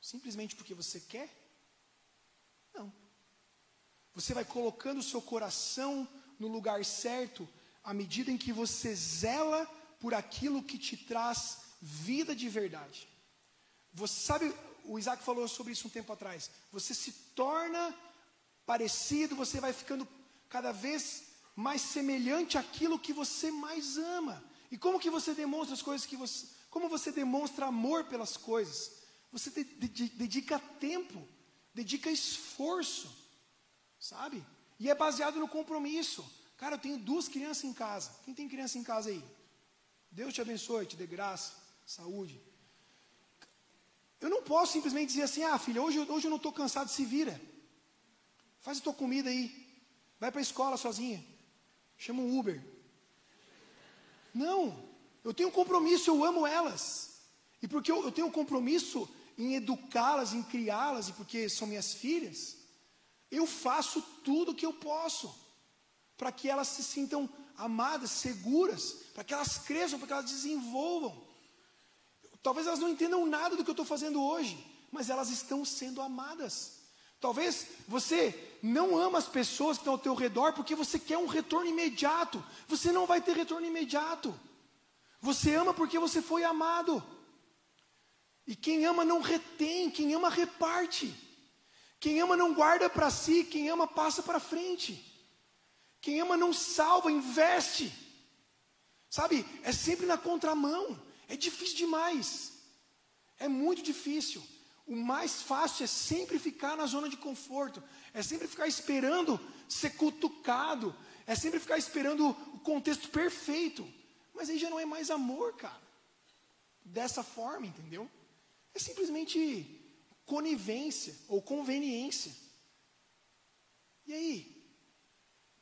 Simplesmente porque você quer? Não. Você vai colocando o seu coração no lugar certo à medida em que você zela por aquilo que te traz vida de verdade. Você sabe, o Isaac falou sobre isso um tempo atrás. Você se torna parecido, você vai ficando cada vez mais semelhante àquilo que você mais ama. E como que você demonstra as coisas que você, como você demonstra amor pelas coisas? Você de, de, dedica tempo, dedica esforço, sabe? E é baseado no compromisso. Cara, eu tenho duas crianças em casa. Quem tem criança em casa aí? Deus te abençoe, te dê graça, saúde. Eu não posso simplesmente dizer assim, ah, filha, hoje, hoje eu não estou cansado, se vira. Faz a tua comida aí. Vai para a escola sozinha. Chama um Uber. Não, eu tenho um compromisso, eu amo elas. E porque eu, eu tenho um compromisso, em educá-las, em criá-las, e porque são minhas filhas, eu faço tudo o que eu posso para que elas se sintam amadas, seguras, para que elas cresçam, para que elas desenvolvam. Talvez elas não entendam nada do que eu estou fazendo hoje, mas elas estão sendo amadas. Talvez você não ama as pessoas que estão ao teu redor porque você quer um retorno imediato. Você não vai ter retorno imediato. Você ama porque você foi amado. E quem ama não retém, quem ama reparte. Quem ama não guarda para si, quem ama passa para frente. Quem ama não salva, investe. Sabe, é sempre na contramão. É difícil demais. É muito difícil. O mais fácil é sempre ficar na zona de conforto, é sempre ficar esperando ser cutucado, é sempre ficar esperando o contexto perfeito. Mas aí já não é mais amor, cara. Dessa forma, entendeu? É simplesmente conivência ou conveniência. E aí?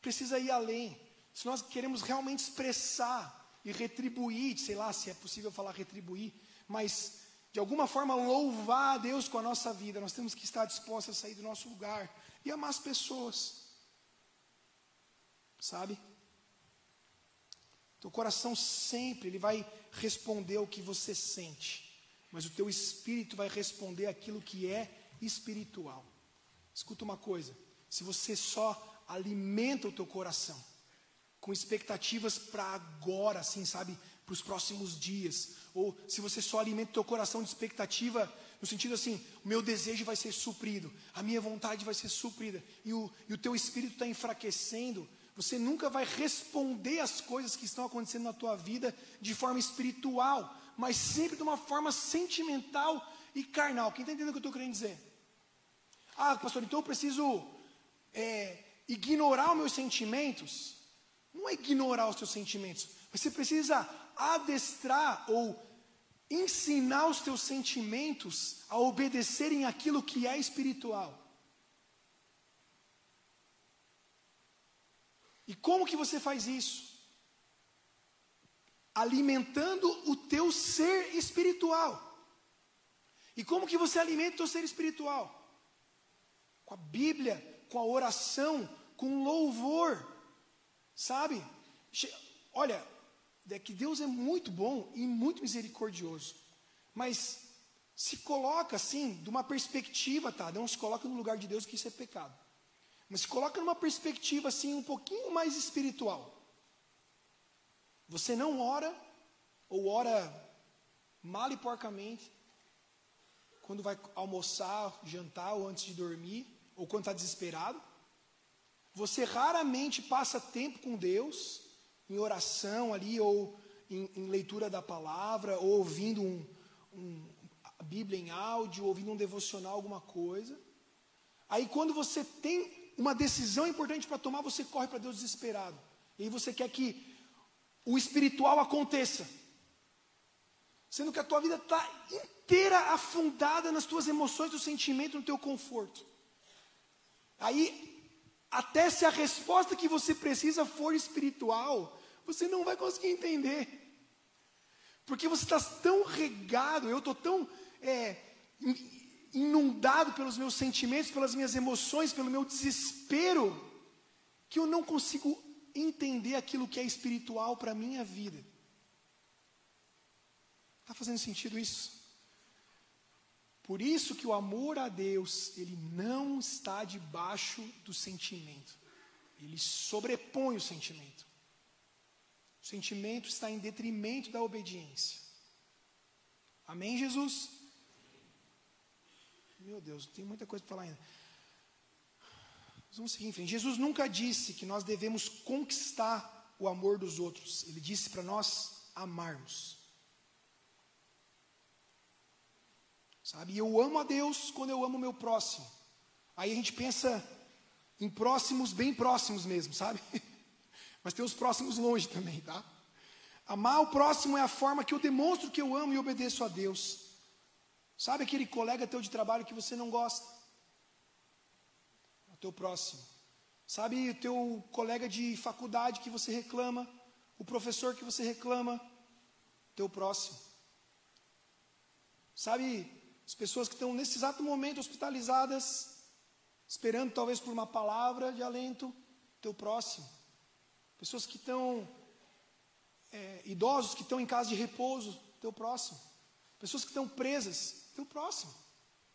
Precisa ir além. Se nós queremos realmente expressar e retribuir, sei lá se é possível falar retribuir, mas de alguma forma louvar a Deus com a nossa vida, nós temos que estar dispostos a sair do nosso lugar e amar as pessoas. Sabe? Teu coração sempre ele vai responder o que você sente mas o teu espírito vai responder aquilo que é espiritual. Escuta uma coisa: se você só alimenta o teu coração com expectativas para agora, assim, sabe, para os próximos dias, ou se você só alimenta o teu coração de expectativa no sentido assim, o meu desejo vai ser suprido, a minha vontade vai ser suprida, e o, e o teu espírito está enfraquecendo, você nunca vai responder às coisas que estão acontecendo na tua vida de forma espiritual, mas sempre de uma forma sentimental e carnal. Quem está entendendo o que eu estou querendo dizer? Ah, pastor, então eu preciso é, ignorar os meus sentimentos? Não é ignorar os teus sentimentos, você precisa adestrar ou ensinar os teus sentimentos a obedecerem aquilo que é espiritual. E como que você faz isso? alimentando o teu ser espiritual. E como que você alimenta o teu ser espiritual? Com a Bíblia, com a oração, com louvor. Sabe? Olha, é que Deus é muito bom e muito misericordioso. Mas se coloca assim, de uma perspectiva, tá? Não se coloca no lugar de Deus que isso é pecado. Mas se coloca numa perspectiva assim um pouquinho mais espiritual. Você não ora, ou ora mal e porcamente, quando vai almoçar, jantar ou antes de dormir, ou quando está desesperado. Você raramente passa tempo com Deus, em oração ali, ou em, em leitura da palavra, ou ouvindo um, um, a Bíblia em áudio, ouvindo um devocional, alguma coisa. Aí quando você tem uma decisão importante para tomar, você corre para Deus desesperado. E aí você quer que o espiritual aconteça. Sendo que a tua vida está inteira afundada nas tuas emoções, no sentimento, no teu conforto. Aí Até se a resposta que você precisa for espiritual, você não vai conseguir entender. Porque você está tão regado, eu estou tão é, inundado pelos meus sentimentos, pelas minhas emoções, pelo meu desespero, que eu não consigo entender aquilo que é espiritual para a minha vida. Está fazendo sentido isso? Por isso que o amor a Deus, ele não está debaixo do sentimento. Ele sobrepõe o sentimento. O sentimento está em detrimento da obediência. Amém, Jesus? Meu Deus, tem muita coisa para falar ainda. vamos seguir em frente. Jesus nunca disse que nós devemos conquistar o amor dos outros. Ele disse para nós amarmos. Sabe? Eu amo a Deus quando eu amo o meu próximo. Aí a gente pensa em próximos bem próximos mesmo, sabe? Mas tem os próximos longe também, tá? Amar o próximo é a forma que eu demonstro que eu amo e obedeço a Deus. Sabe aquele colega teu de trabalho que você não gosta? É o teu próximo. Sabe o teu colega de faculdade que você reclama? O professor que você reclama? Teu próximo. Sabe as pessoas que estão nesse exato momento hospitalizadas, esperando talvez por uma palavra de alento? Teu próximo. Pessoas que estão, é, idosos que estão em casa de repouso? Teu próximo. Pessoas que estão presas? teu próximo.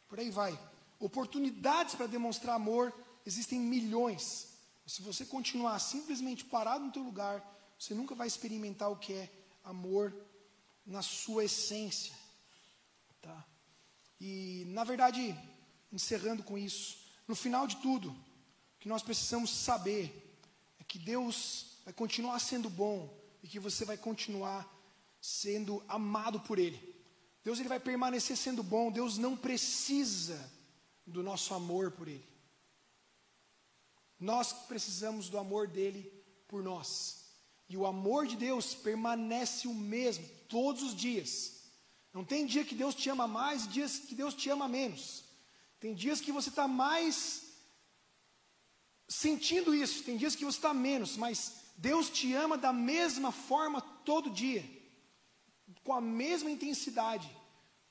Por aí vai. Oportunidades para demonstrar amor existem milhões. Se você continuar simplesmente parado no teu lugar, você nunca vai experimentar o que é amor na sua essência. Tá? E, na verdade, encerrando com isso, no final de tudo, o que nós precisamos saber é que Deus vai continuar sendo bom e que você vai continuar sendo amado por Ele. Deus ele vai permanecer sendo bom, Deus não precisa do nosso amor por Ele. Nós precisamos do amor dele por nós. E o amor de Deus permanece o mesmo todos os dias. Não tem dia que Deus te ama mais e dias que Deus te ama menos. Tem dias que você está mais sentindo isso, tem dias que você está menos, mas Deus te ama da mesma forma todo dia, com a mesma intensidade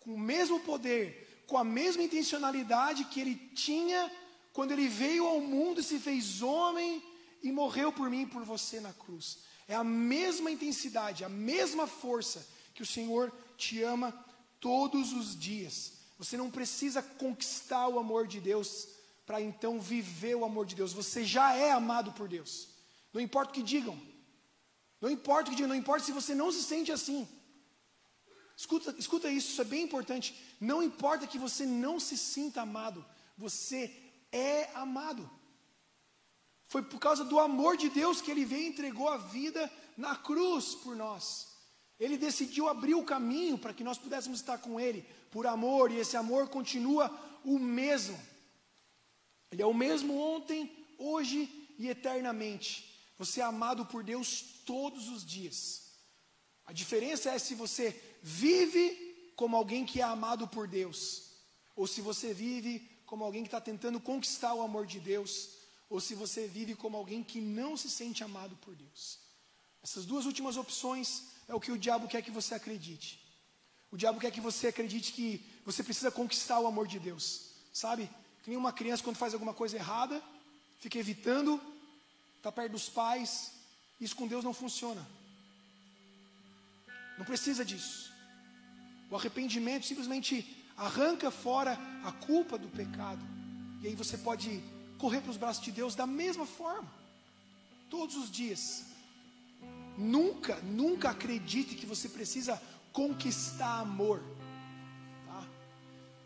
com o mesmo poder, com a mesma intencionalidade que ele tinha quando ele veio ao mundo e se fez homem e morreu por mim e por você na cruz. É a mesma intensidade, a mesma força que o Senhor te ama todos os dias. Você não precisa conquistar o amor de Deus para então viver o amor de Deus. Você já é amado por Deus. Não importa o que digam. Não importa o que digam, não importa se você não se sente assim. Escuta, escuta isso, isso é bem importante. Não importa que você não se sinta amado, você é amado. Foi por causa do amor de Deus que ele veio e entregou a vida na cruz por nós. Ele decidiu abrir o caminho para que nós pudéssemos estar com Ele por amor, e esse amor continua o mesmo. Ele é o mesmo ontem, hoje e eternamente. Você é amado por Deus todos os dias. A diferença é se você vive como alguém que é amado por Deus, ou se você vive como alguém que está tentando conquistar o amor de Deus, ou se você vive como alguém que não se sente amado por Deus. Essas duas últimas opções é o que o diabo quer que você acredite. O diabo quer que você acredite que você precisa conquistar o amor de Deus, sabe? Que nem uma criança quando faz alguma coisa errada, fica evitando, está perto dos pais, isso com Deus não funciona. Não precisa disso. O arrependimento simplesmente arranca fora a culpa do pecado. E aí você pode correr para os braços de Deus da mesma forma, todos os dias. Nunca, nunca acredite que você precisa conquistar amor. Tá?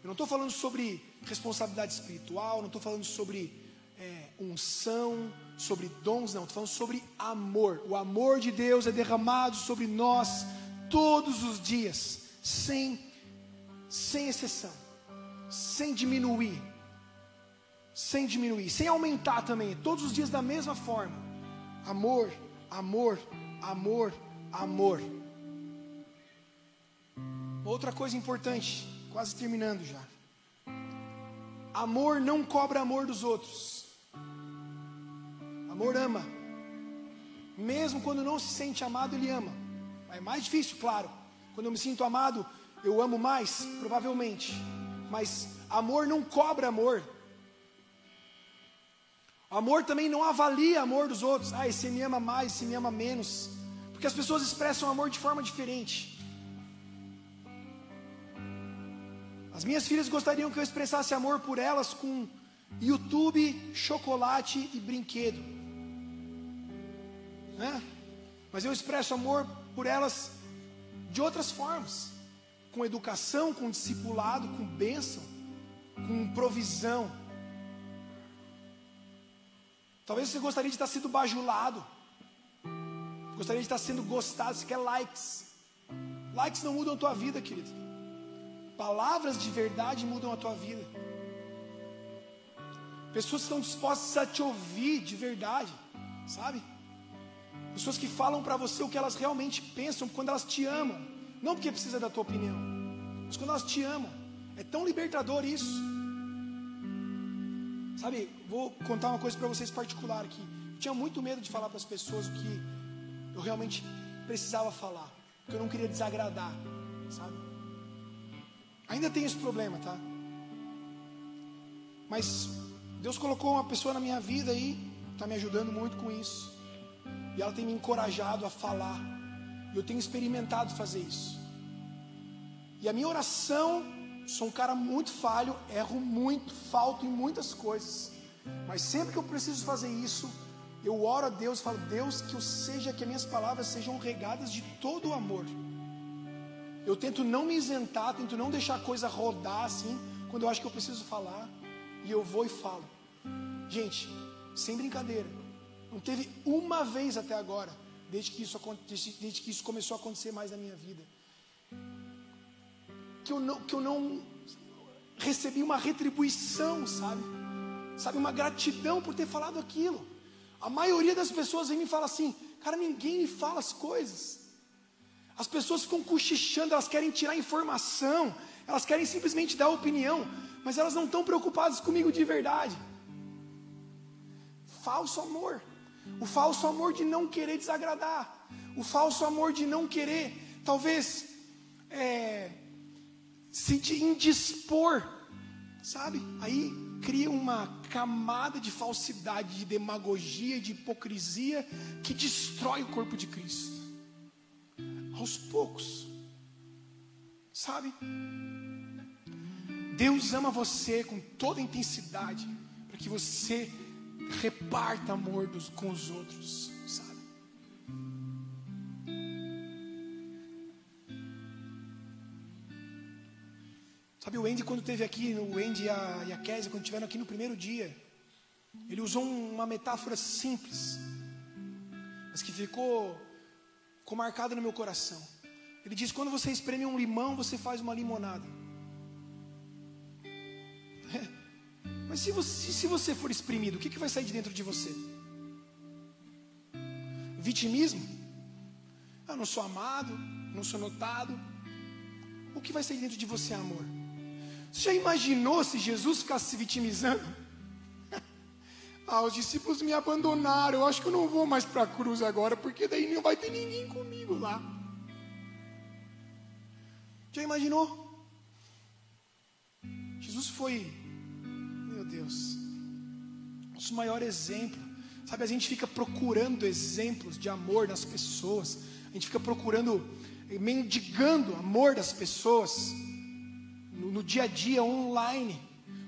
Eu não estou falando sobre responsabilidade espiritual, não estou falando sobre é, unção, sobre dons, não, estou falando sobre amor. O amor de Deus é derramado sobre nós todos os dias, sem, sem exceção, sem diminuir, sem diminuir, sem aumentar também, todos os dias da mesma forma. Amor, amor, amor, amor. Outra coisa importante, quase terminando já. Amor não cobra amor dos outros. Amor ama. Mesmo quando não se sente amado, ele ama. É mais difícil, claro. Quando eu me sinto amado, eu amo mais, provavelmente. Mas amor não cobra amor. Amor também não avalia amor dos outros. Ah, esse me ama mais, esse me ama menos. Porque as pessoas expressam amor de forma diferente. As minhas filhas gostariam que eu expressasse amor por elas com YouTube, chocolate e brinquedo. Né? Mas eu expresso amor por elas de outras formas com educação, com discipulado, com bênção, com provisão. Talvez você gostaria de estar sendo bajulado, gostaria de estar sendo gostado, você quer likes. Likes não mudam a tua vida, querido. Palavras de verdade mudam a tua vida. Pessoas que estão dispostas a te ouvir de verdade, sabe? Pessoas que falam para você o que elas realmente pensam quando elas te amam, não porque precisa da tua opinião, mas quando elas te amam. É tão libertador isso. Sabe, vou contar uma coisa para vocês particular aqui. Eu tinha muito medo de falar para as pessoas o que eu realmente precisava falar, porque eu não queria desagradar, sabe? Ainda tem esse problema, tá? Mas Deus colocou uma pessoa na minha vida aí, está me ajudando muito com isso. E ela tem me encorajado a falar. E eu tenho experimentado fazer isso. E a minha oração, sou um cara muito falho, erro muito, falto em muitas coisas. Mas sempre que eu preciso fazer isso, eu oro a Deus e falo: Deus, que eu seja, que as minhas palavras sejam regadas de todo o amor. Eu tento não me isentar, tento não deixar a coisa rodar assim, quando eu acho que eu preciso falar. E eu vou e falo. Gente, sem brincadeira, não teve uma vez até agora, desde que isso, desde que isso começou a acontecer mais na minha vida, que eu não, que eu não recebi uma retribuição, sabe? Sabe, uma gratidão por ter falado aquilo. A maioria das pessoas vem me fala assim, cara, ninguém me fala as coisas. As pessoas ficam cochichando, elas querem tirar informação, elas querem simplesmente dar opinião, mas elas não estão preocupadas comigo de verdade. Falso amor. O falso amor de não querer desagradar. O falso amor de não querer, talvez, é, se indispor, sabe? Aí cria uma camada de falsidade, de demagogia, de hipocrisia que destrói o corpo de Cristo. Aos poucos, sabe? Deus ama você com toda intensidade, para que você reparta amor dos, com os outros, sabe? Sabe, o Andy, quando teve aqui, o Andy e a, e Kézia, quando estiveram aqui no primeiro dia, ele usou uma metáfora simples, mas que ficou, ficou marcada no meu coração. Ele diz: quando você espreme um limão, você faz uma limonada. Mas se você, se você for exprimido, o que, que vai sair de dentro de você? Vitimismo? Eu não sou amado, não sou notado. O que vai sair dentro de você é amor? Você já imaginou se Jesus ficasse se vitimizando? ah, os discípulos me abandonaram. Eu acho que eu não vou mais para a cruz agora, porque daí não vai ter ninguém comigo lá. Já imaginou? Jesus foi Deus. Nosso maior exemplo. Sabe, a gente fica procurando exemplos de amor nas pessoas. A gente fica procurando, mendigando amor das pessoas. No, no dia a dia, online.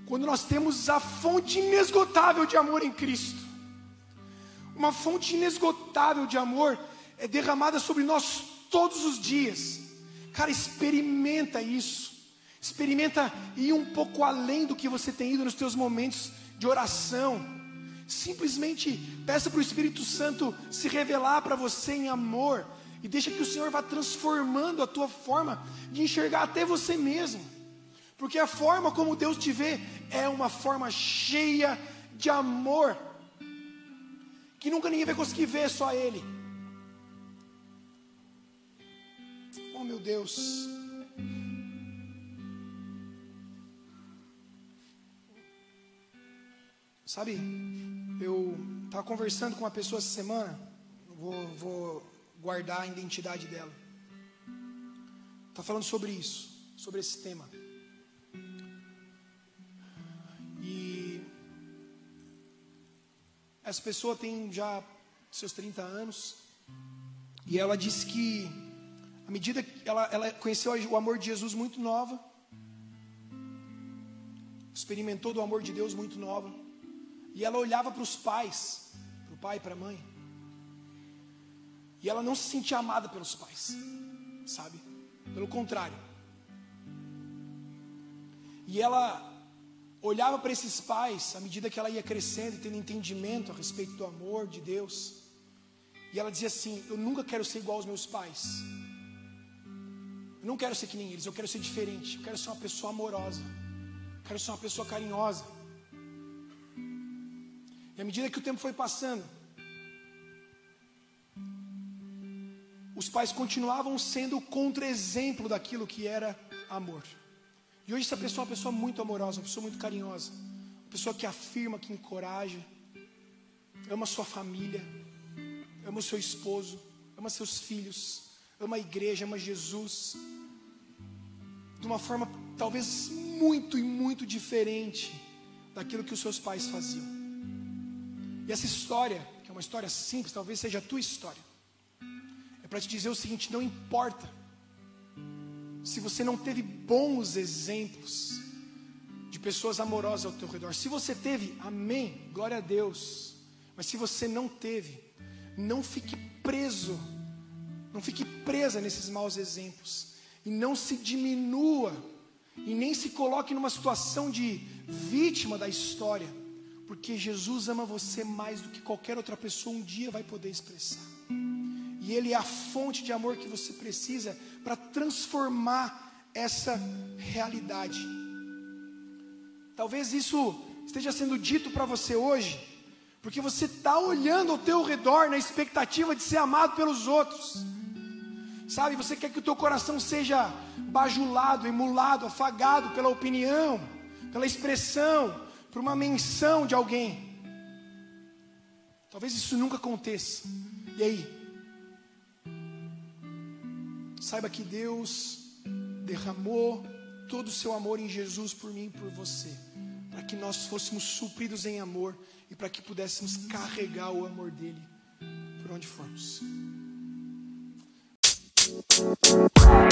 Quando nós temos a fonte inesgotável de amor em Cristo. Uma fonte inesgotável de amor é derramada sobre nós todos os dias. Cara, experimenta isso. Experimenta ir um pouco além do que você tem ido nos teus momentos de oração. Simplesmente peça para o Espírito Santo se revelar para você em amor e deixa que o Senhor vá transformando a tua forma de enxergar até você mesmo. Porque a forma como Deus te vê é uma forma cheia de amor que nunca ninguém vai conseguir ver, só Ele. Oh meu Deus. Sabe, eu Estava conversando com uma pessoa essa semana, vou, vou guardar a identidade dela. Está falando sobre isso, sobre esse tema. E essa pessoa tem já seus 30 anos, e ela disse que, à medida que ela, ela conheceu o amor de Jesus muito nova, experimentou do amor de Deus muito nova, e ela olhava para os pais, para o pai e para a mãe, e ela não se sentia amada pelos pais, sabe? Pelo contrário. E ela olhava para esses pais à medida que ela ia crescendo e tendo entendimento a respeito do amor de Deus. E ela dizia assim: Eu nunca quero ser igual aos meus pais. Eu não quero ser que nem eles, eu quero ser diferente. Eu quero ser uma pessoa amorosa. Eu quero ser uma pessoa carinhosa. E à medida que o tempo foi passando, os pais continuavam sendo o contra-exemplo daquilo que era amor. E hoje essa pessoa é uma pessoa muito amorosa, uma pessoa muito carinhosa, uma pessoa que afirma, que encoraja, ama sua família, ama o seu esposo, ama seus filhos, ama a igreja, ama Jesus, de uma forma talvez muito e muito diferente daquilo que os seus pais faziam. E essa história, que é uma história simples, talvez seja a tua história para te dizer o seguinte: não importa se você não teve bons exemplos de pessoas amorosas ao teu redor. Se você teve, amém, glória a Deus. Mas se você não teve, não fique preso, não fique presa nesses maus exemplos. E não se diminua, e nem se coloque numa situação de vítima da história, porque Jesus ama você mais do que qualquer outra pessoa um dia vai poder expressar. E Ele é a fonte de amor que você precisa para transformar essa realidade. Talvez isso esteja sendo dito para você hoje, porque você está olhando ao teu redor na expectativa de ser amado pelos outros. Sabe, você quer que o teu coração seja bajulado, emulado, afagado pela opinião, pela expressão, por uma menção de alguém. Talvez isso nunca aconteça. E aí, Saiba que Deus derramou todo o seu amor em Jesus por mim e por você, para que nós fôssemos supridos em amor e para que pudéssemos carregar o amor dele por onde formos. You